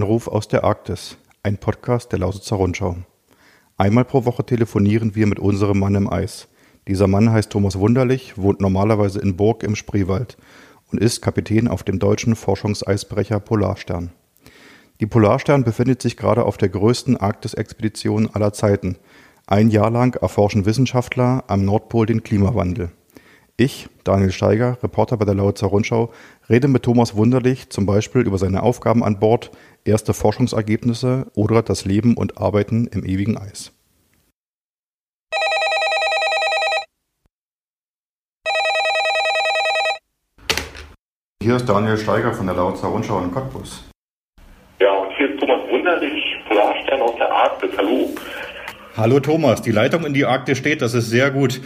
Anruf aus der Arktis, ein Podcast der Lausitzer Rundschau. Einmal pro Woche telefonieren wir mit unserem Mann im Eis. Dieser Mann heißt Thomas Wunderlich, wohnt normalerweise in Burg im Spreewald und ist Kapitän auf dem deutschen Forschungseisbrecher Polarstern. Die Polarstern befindet sich gerade auf der größten Arktis-Expedition aller Zeiten. Ein Jahr lang erforschen Wissenschaftler am Nordpol den Klimawandel. Ich, Daniel Steiger, Reporter bei der Lausitzer Rundschau, rede mit Thomas Wunderlich zum Beispiel über seine Aufgaben an Bord, erste Forschungsergebnisse oder das Leben und Arbeiten im ewigen Eis. Hier ist Daniel Steiger von der Lausitzer Rundschau in Cottbus. Ja, und hier ist Thomas Wunderlich, Polarstern aus der Arktis. Hallo. Hallo Thomas, die Leitung in die Arktis steht, das ist sehr gut.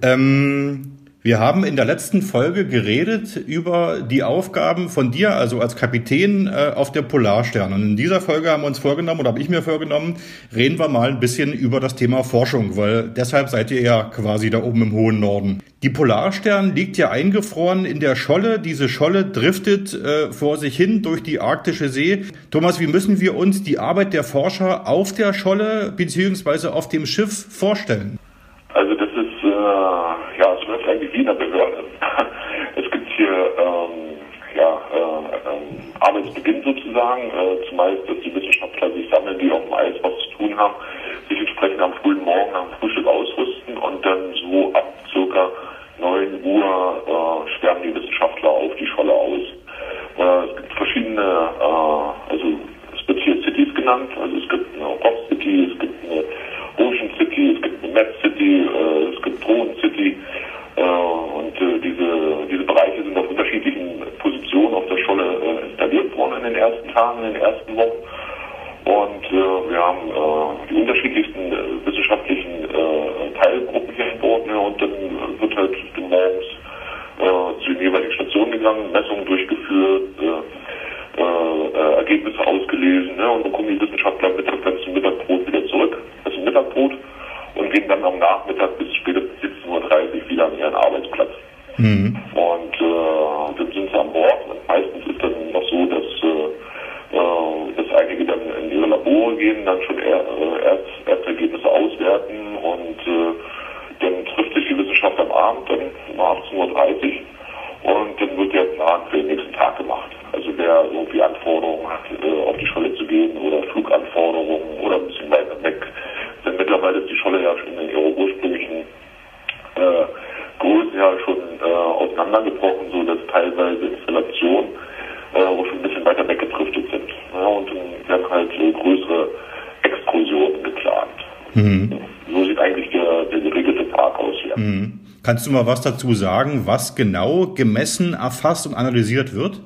Ähm, wir haben in der letzten Folge geredet über die Aufgaben von dir, also als Kapitän äh, auf der Polarstern. Und in dieser Folge haben wir uns vorgenommen, oder habe ich mir vorgenommen, reden wir mal ein bisschen über das Thema Forschung, weil deshalb seid ihr ja quasi da oben im hohen Norden. Die Polarstern liegt ja eingefroren in der Scholle. Diese Scholle driftet äh, vor sich hin durch die arktische See. Thomas, wie müssen wir uns die Arbeit der Forscher auf der Scholle beziehungsweise auf dem Schiff vorstellen? Also das ist äh eigentlich wie in der Behörde. es gibt hier ähm, ja, äh, ähm, Arbeitsbeginn sozusagen, äh, zumeist, dass die Wissenschaftler sich sammeln, die auf dem Eis was zu tun haben, sich entsprechend am frühen Morgen am Frühstück ausrüsten und dann so ab circa 9 Uhr äh, sperren die Wissenschaftler auf die Scholle aus. Äh, es gibt verschiedene, äh, also es wird hier Cities genannt, also es gibt eine Rock City, es gibt eine Ocean City, es gibt eine Map City, äh, es gibt Drohnen City äh, und äh, diese, diese Bereiche sind auf unterschiedlichen Positionen auf der Scholle äh, installiert worden in den ersten Tagen, in den ersten Wochen. Und äh, wir haben äh, die unterschiedlichsten äh, wissenschaftlichen äh, Teilgruppen hier Bord. Ne, und dann wird halt morgens äh, zu den jeweiligen Stationen gegangen, Messungen durchgeführt, äh, Ergebnisse ausgelesen. Ne, und dann kommen die Wissenschaftler mittags dann zum Mittagbrot wieder zurück, also Mittagbrot, und gehen dann am Nachmittag bis spätestens 17.30 Uhr wieder an ihren Arbeitsplatz. Mhm. Und Gehen, dann schon er, äh, auswerten und äh, dann trifft sich die Wissenschaft am Abend dann um 18.30 Uhr und dann wird der Plan für den nächsten Tag gemacht. Also wer irgendwie Anforderungen hat, äh, auf die Scholle zu gehen oder Fluganforderungen oder ein bisschen weiter weg. Denn mittlerweile ist die Scholle ja schon in ihrer ursprünglichen äh, Größe ja schon äh, auseinandergebrochen, so dass teilweise Installationen äh, auch schon ein bisschen weiter weggedriftet sind. Ja, und dann werden halt äh, größere Exkursionen geplant. Mhm. So sieht eigentlich der, der geregelte Tag aus hier. Mhm. Kannst du mal was dazu sagen, was genau gemessen, erfasst und analysiert wird?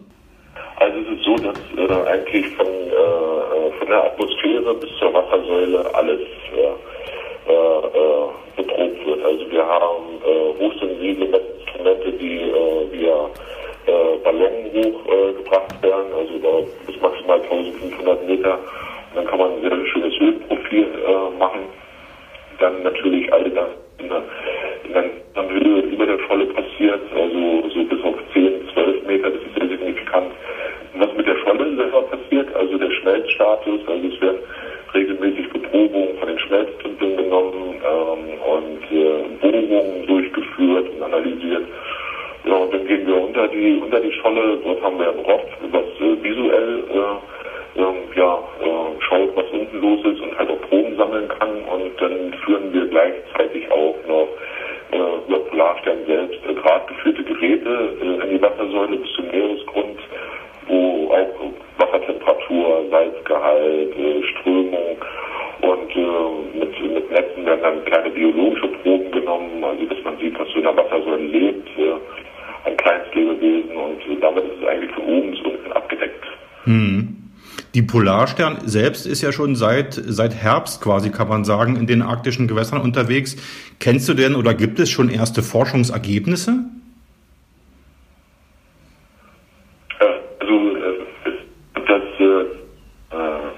Also es ist so, dass äh, eigentlich von, äh, von der Atmosphäre bis zur Wassersäule alles äh, äh, beprobt wird. Also wir haben äh, hochsensible Messinstrumente, die äh, via äh, Ballonen hochgebracht werden, also da bis maximal 1500 Meter. Und dann kann man ein sehr schönes Höhenprofil äh, machen. Dann natürlich alle das in der Höhe über der Scholle passiert, also so bis auf 10, 12 Meter, das ist sehr signifikant. Und was mit der Scholle selber passiert, also der Schmelzstatus, also es werden regelmäßig Beprobungen von den Schmelztümpeln genommen ähm, und äh, Bohrungen durchgeführt und analysiert. Ja, und dann gehen wir unter die unter die Scholle, dort haben wir ein Rock, was äh, visuell äh, äh, ja, schaut, was unten los ist und halt auch Proben sammeln kann. Und dann führen wir noch Polarstern selbst äh, gradgeführte Geräte äh, in die Wassersäule bis zum Meeresgrund, wo auch Wassertemperatur, Salzgehalt, äh, Strömung und äh, mit, mit Netzen werden dann kleine biologische Proben genommen, also dass man sieht, was so in der Wassersäule lebt, äh, ein Kleinstlebewesen und äh, damit ist es eigentlich von oben bis unten abgedeckt. Hm. Die Polarstern selbst ist ja schon seit, seit Herbst quasi, kann man sagen, in den arktischen Gewässern unterwegs. Kennst du denn oder gibt es schon erste Forschungsergebnisse? Also das äh,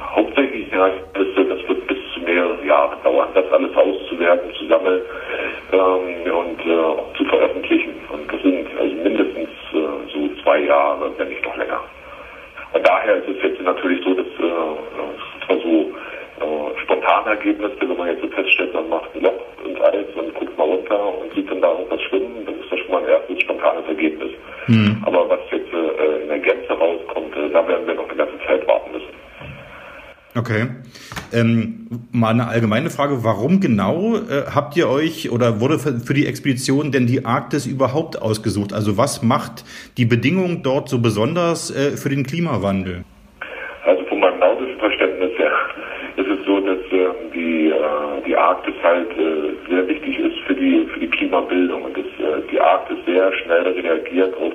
hauptsächlich ja, das, das wird bis zu mehrere Jahre dauern, das alles auszuwerten, zu sammeln ähm, und äh, auch zu veröffentlichen. Und das sind also mindestens äh, so zwei Jahre, wenn nicht noch länger. Und daher ist es jetzt ist natürlich so, dass äh, so äh, spontane Ergebnisse, wenn man jetzt so feststellt, man macht ein Loch ins Eis und guckt mal runter und sieht dann da irgendwas schwimmen, dann ist das schon mal ein erstes spontanes Ergebnis. Mhm. Aber was jetzt äh, in der Gänze rauskommt, äh, da werden wir noch eine ganze Zeit warten müssen. Okay. Ähm, mal eine allgemeine Frage, warum genau äh, habt ihr euch oder wurde für, die Expedition denn die Arktis überhaupt ausgesucht? Also was macht die Bedingungen dort so besonders äh, für den Klimawandel? Also von meinem nautischen Verständnis her ist es so, dass äh, die, äh, die Arktis halt äh, sehr wichtig ist für die, für die Klimabildung und dass äh, die Arktis sehr schnell reagiert auf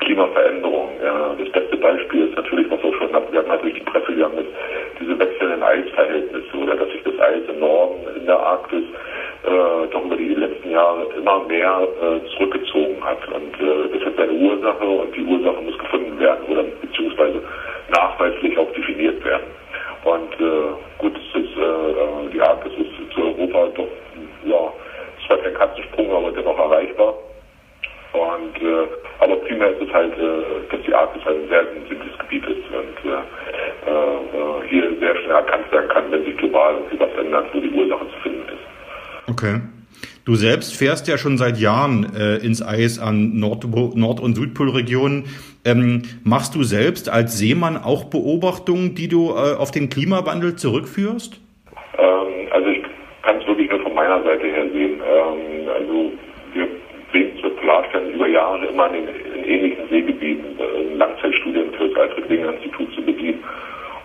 Klimaveränderungen. Ja. Das beste Beispiel ist natürlich, was auch schon abgegangen hat durch die Presse gegangen ist, diese wechselnden Eisverhältnisse oder dass sich das Eis im Norden in der Arktis äh, doch über die letzten Jahre immer mehr äh, zurückgezogen hat. Und äh, das hat seine Ursache und die Ursache muss gefunden werden oder beziehungsweise nachweislich auch definiert werden. Und äh, gut, es ist, äh, die Arktis ist zu Europa doch, ja, zwar kein Katzensprung, aber dennoch erreichbar. Und äh, aber primär ist es halt, die Arktis halt ein sehr sensibles Gebiet ist und äh, äh, hier sehr schnell erkannt werden kann, wenn sich global irgendwie was ändert, wo die Ursache zu finden ist. Okay. Du selbst fährst ja schon seit Jahren äh, ins Eis an Nord-, Nord und Südpolregionen. Ähm, machst du selbst als Seemann auch Beobachtungen, die du äh, auf den Klimawandel zurückführst? Ähm, also ich kann es wirklich nur von meiner Seite her sehen. Ähm, also wir sehen zur Klarstellen über Jahre immer in ähnlichen Seegebieten äh, Langzeitstudien für das Alfred-Wegener-Institut zu bedienen.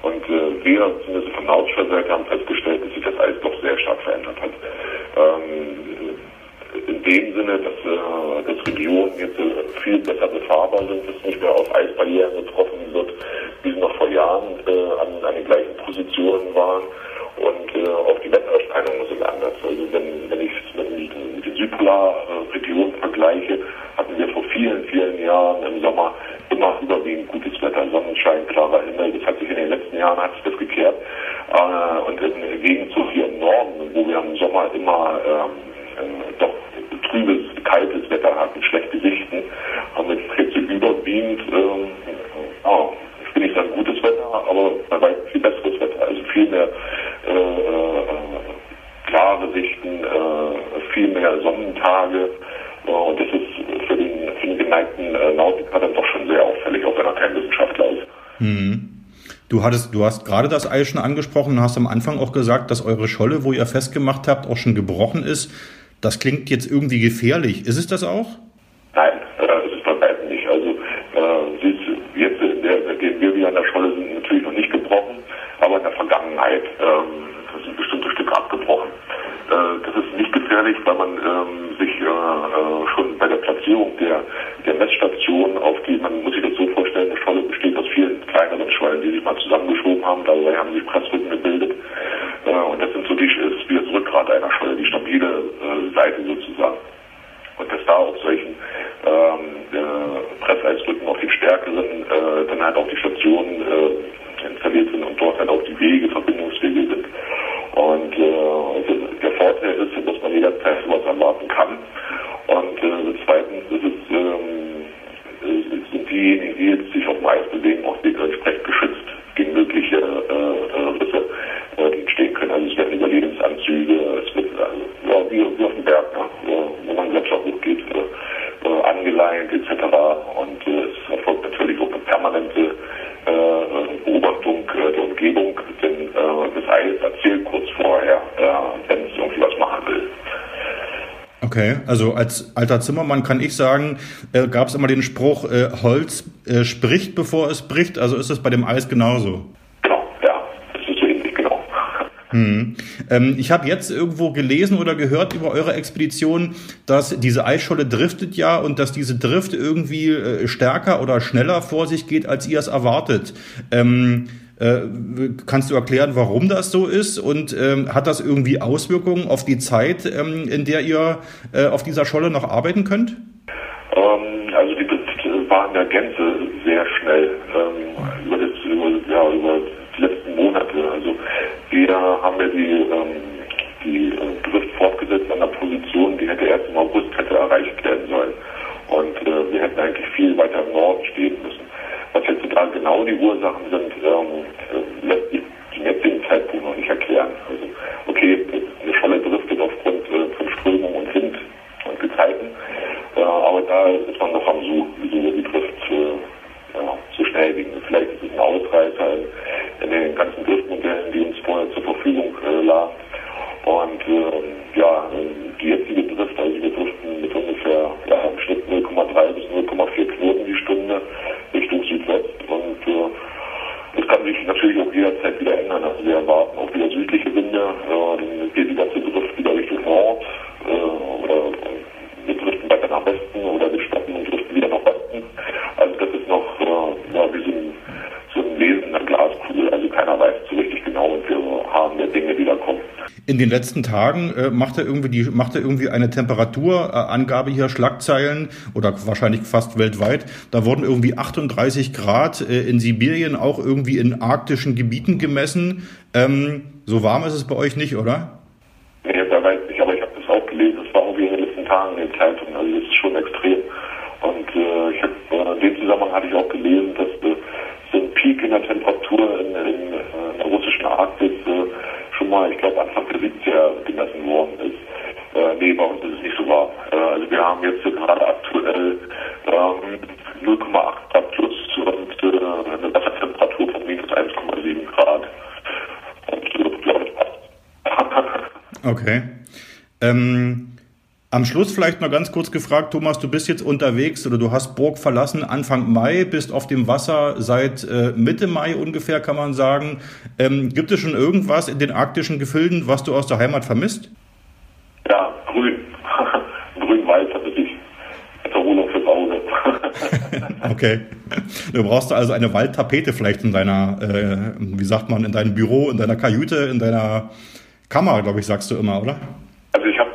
Und äh, wir, zumindest von nautischer Seite, haben festgestellt, dass sich das Eis doch sehr stark verändert hat. Ähm, in dem Sinne, dass, äh, dass Regionen jetzt äh, viel besser befahrbar sind, dass nicht mehr auf Eisbarrieren getroffen wird, wie sie noch vor Jahren äh, an, an den gleichen Positionen waren. Und äh, auch die Wettererscheinungen sind anders. Also wenn, wenn ich es mit, mit den Südpolarregionen vergleiche, hatten wir vor vielen, vielen Jahren im Sommer immer überwiegend gutes Wetter, Sonnenschein, klarer Himmel. Das hat sich in den letzten Jahren hat sich das gekehrt. Äh, und im Gegenzug hier im Norden, wo wir im Sommer immer ähm, äh, doch trübes, kaltes Wetter hatten, schlechte Sichten, haben wir jetzt überwiegend, ähm, oh, ich will nicht sagen gutes Wetter, aber bei weitem viel besseres Wetter, also viel mehr äh, äh, klare Sichten, äh, viel mehr Sonnentage. Äh, und das ist den, den geneigten äh, Nautiker dann doch schon sehr auffällig, auch wenn er kein Wissenschaftler ist. Mhm. Du hattest, du hast gerade das Eis schon angesprochen und hast am Anfang auch gesagt, dass eure Scholle, wo ihr festgemacht habt, auch schon gebrochen ist. Das klingt jetzt irgendwie gefährlich. Ist es das auch? Nein, äh, ist es bei weitem nicht. Also äh, jetzt, der, seitdem wir wieder an der Scholle sind, natürlich noch nicht gebrochen, aber in der Vergangenheit ähm, sind bestimmte Stücke abgebrochen. Äh, das ist nicht gefährlich, weil man ähm, sich äh, äh, schon Platzierung der, der Messstation auf die, man muss sich das so vorstellen, eine Scholle besteht aus vielen kleineren Schollen, die sich mal zusammengeschoben haben, dabei haben sich Pressrücken gebildet. Äh, und das sind so die, ist wie das Rückgrat einer Scholle, die stabile äh, Seite sozusagen. Und dass da auf solchen ähm, äh, Presseisrücken auf den stärkeren äh, dann halt auch die Stationen äh, installiert sind und dort halt auch die Wege, Verbindungswege sind. Und äh, der Vorteil ist, dass man jederzeit sowas erwarten kann. Und äh, zweitens ist es, ähm, sind diejenigen, die jetzt sich auf dem Eis bewegen, auch entsprechend geschützt gegen mögliche äh, Okay, also als alter Zimmermann kann ich sagen, äh, gab es immer den Spruch, äh, Holz äh, spricht, bevor es bricht. Also ist es bei dem Eis genauso. Genau, ja, das ist so ähnlich, genau. Hm. Ähm, ich habe jetzt irgendwo gelesen oder gehört über eure Expedition, dass diese Eisscholle driftet ja und dass diese Drift irgendwie äh, stärker oder schneller vor sich geht, als ihr es erwartet. Ähm, äh, kannst du erklären, warum das so ist und ähm, hat das irgendwie Auswirkungen auf die Zeit, ähm, in der ihr äh, auf dieser Scholle noch arbeiten könnt? Ähm, also die war in der Gänze sehr schnell ähm, über, das, über, ja, über die letzten Monate. Also wir haben ja die, ähm, die äh, Drift fortgesetzt an der Position, die hätte erst im August hätte erreicht werden sollen. Und äh, wir hätten eigentlich viel weiter im Norden stehen müssen. Was jetzt total genau die Ursachen sind, ähm, lässt sich zum jetzigen Zeitpunkt noch nicht erklären. Also, okay, eine Scholle driftet aufgrund äh, von Strömung und Wind und Gezeiten, äh, aber da ist man noch am Suchen, wieso die Drift äh, ja, so schnell ging. Vielleicht ist es ein Ausreißer in, in den ganzen Driftmodellen, die uns vorher zur Verfügung äh, lagen. Und ähm, ja, die jetzige Drift, also wir driften mit ungefähr ja, im Schnitt 0,3 bis 0,4 Knoten die Stunde Richtung Südwest. Und äh, das kann sich natürlich wieder ändern. Also wir erwarten auch wieder südliche In den letzten Tagen äh, macht er irgendwie die macht er irgendwie eine Temperaturangabe hier Schlagzeilen oder wahrscheinlich fast weltweit. Da wurden irgendwie 38 Grad äh, in Sibirien auch irgendwie in arktischen Gebieten gemessen. Ähm, so warm ist es bei euch nicht, oder? Nee, da weiß ich, aber ich habe das auch gelesen. Das war irgendwie in den letzten Tagen in den Zeitungen. Also das ist schon extrem. Und äh, ich habe äh, in dem Zusammenhang hatte ich auch gelesen, dass äh, so ein Peak in der Temperatur in, in, in der russischen Arktis schon mal, ich glaube, Anfang der 70er gemessen worden ist. Äh, nee, bei uns ist es nicht so warm. Äh, also wir haben jetzt gerade aktuell ähm, 0,8 Grad plus und äh, eine Wassertemperatur von minus 1,7 Grad. Und äh, glaube ich, passt. Okay. Ähm, am Schluss vielleicht noch ganz kurz gefragt, Thomas, du bist jetzt unterwegs oder du hast Burg verlassen Anfang Mai, bist auf dem Wasser seit äh, Mitte Mai ungefähr, kann man sagen. Ähm, gibt es schon irgendwas in den arktischen Gefilden, was du aus der Heimat vermisst? Ja, grün. Grün-weiß hatte ich. Erholung fürs Auge. okay. Du brauchst also eine Waldtapete vielleicht in deiner, äh, wie sagt man, in deinem Büro, in deiner Kajüte, in deiner Kammer, glaube ich, sagst du immer, oder? Also ich habe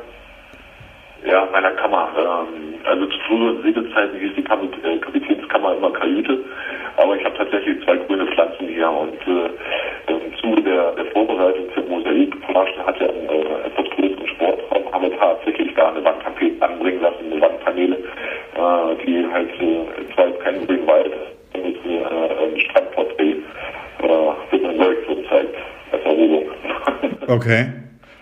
ja in meiner Kammer, ähm, also zu früheren Segelzeiten hieß die äh, Kapitänskammer immer Kajüte, aber ich habe tatsächlich zwei grüne Pflanzen hier und äh, im Zuge der, der Vorbereitung für Mosaik Polarstern hat ja einen äh, etwas größeren Sportraum, haben wir tatsächlich da eine Wandtapete anbringen lassen, eine Wandpaneele, äh, die halt äh, zwar jetzt kein Grünwald mit äh, ein Strandporträt äh, mit einem Leuchtturm zeigt als Erholung. Okay.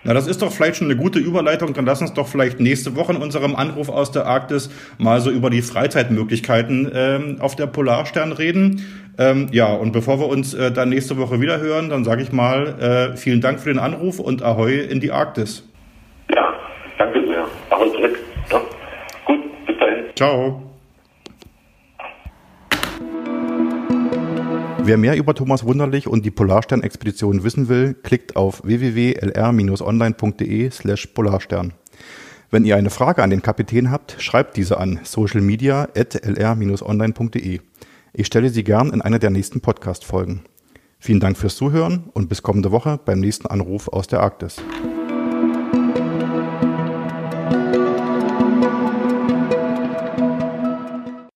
Na, das ist doch vielleicht schon eine gute Überleitung. Dann lass uns doch vielleicht nächste Woche in unserem Anruf aus der Arktis mal so über die Freizeitmöglichkeiten ähm, auf der Polarstern reden. Ähm, ja, und bevor wir uns äh, dann nächste Woche wieder hören, dann sage ich mal äh, vielen Dank für den Anruf und Ahoi in die Arktis. Ja, danke sehr. Ahoi zurück. Ja. Gut, bis dahin. Ciao. Wer mehr über Thomas Wunderlich und die Polarstern-Expedition wissen will, klickt auf www.lr-online.de slash polarstern. Wenn ihr eine Frage an den Kapitän habt, schreibt diese an socialmedia.lr-online.de. Ich stelle sie gern in einer der nächsten Podcast-Folgen. Vielen Dank fürs Zuhören und bis kommende Woche beim nächsten Anruf aus der Arktis.